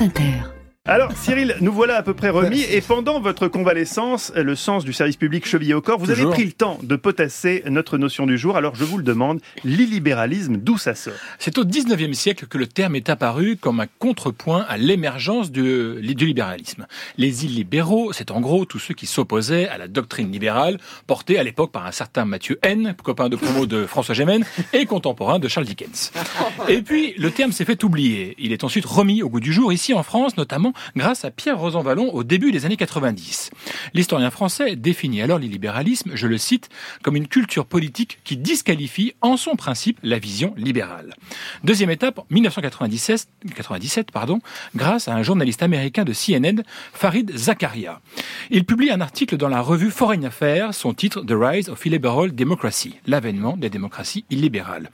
France Inter. Alors Cyril, nous voilà à peu près remis et pendant votre convalescence, le sens du service public chevillé au corps, vous avez pris le temps de potasser notre notion du jour. Alors je vous le demande, l'illibéralisme, d'où ça sort? C'est au 19e siècle que le terme est apparu comme un contrepoint à l'émergence du, du libéralisme. Les illibéraux, c'est en gros tous ceux qui s'opposaient à la doctrine libérale portée à l'époque par un certain Mathieu N, copain de promo de François Gémen et contemporain de Charles Dickens. Et puis, le terme s'est fait oublier. Il est ensuite remis au goût du jour ici en France, notamment grâce à Pierre Rosanvallon au début des années 90. L'historien français définit alors l'illibéralisme, je le cite, comme une culture politique qui disqualifie en son principe la vision libérale. Deuxième étape, 1997, 97, pardon, grâce à un journaliste américain de CNN, Farid Zakaria. Il publie un article dans la revue Foreign Affairs, son titre The Rise of Illiberal Democracy, l'avènement des démocraties illibérales.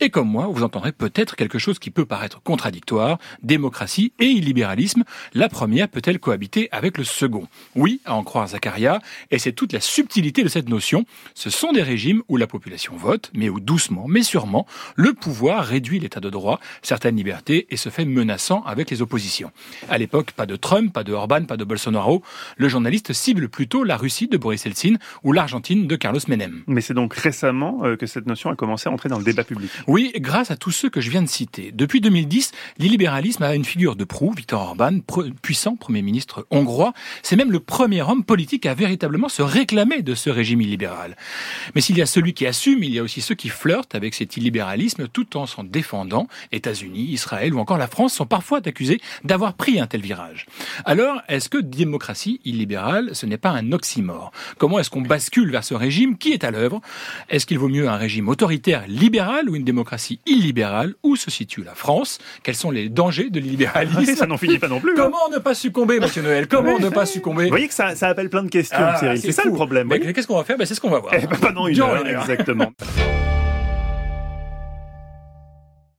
Et comme moi, vous entendrez peut-être quelque chose qui peut paraître contradictoire, démocratie et illibéralisme, la première peut-elle cohabiter avec le second? Oui, à en croire Zakaria, et c'est toute la subtilité de cette notion. Ce sont des régimes où la population vote, mais où doucement, mais sûrement, le pouvoir réduit l'état de droit, certaines libertés, et se fait menaçant avec les oppositions. À l'époque, pas de Trump, pas de Orban, pas de Bolsonaro. Le journaliste cible plutôt la Russie de Boris Eltsine ou l'Argentine de Carlos Menem. Mais c'est donc récemment euh, que cette notion a commencé à entrer dans le débat public. Oui, grâce à tous ceux que je viens de citer. Depuis 2010, l'illibéralisme a une figure de proue, Viktor Orban, puissant Premier ministre hongrois. C'est même le premier homme politique à véritablement se réclamer de ce régime illibéral. Mais s'il y a celui qui assume, il y a aussi ceux qui flirtent avec cet illibéralisme tout en s'en défendant. États-Unis, Israël ou encore la France sont parfois accusés d'avoir pris un tel virage. Alors, est-ce que démocratie illibérale, ce n'est pas un oxymore? Comment est-ce qu'on bascule vers ce régime Qui est à l'œuvre? Est-ce qu'il vaut mieux un régime autoritaire libéral ou une démocratie illibérale? Où se situe la France? Quels sont les dangers de l'illibéralisme? Ça n'en finit pas non plus. Comment ne pas succomber, monsieur Noël? Comment ne pas succomber? Vous voyez que ça, ça appelle plein de questions, Ah, Cyril. C'est ça fou. le problème. Qu'est-ce qu'on va faire? Ben, C'est ce qu'on va voir. Eh ben, pendant une Durant heure, une heure. exactement.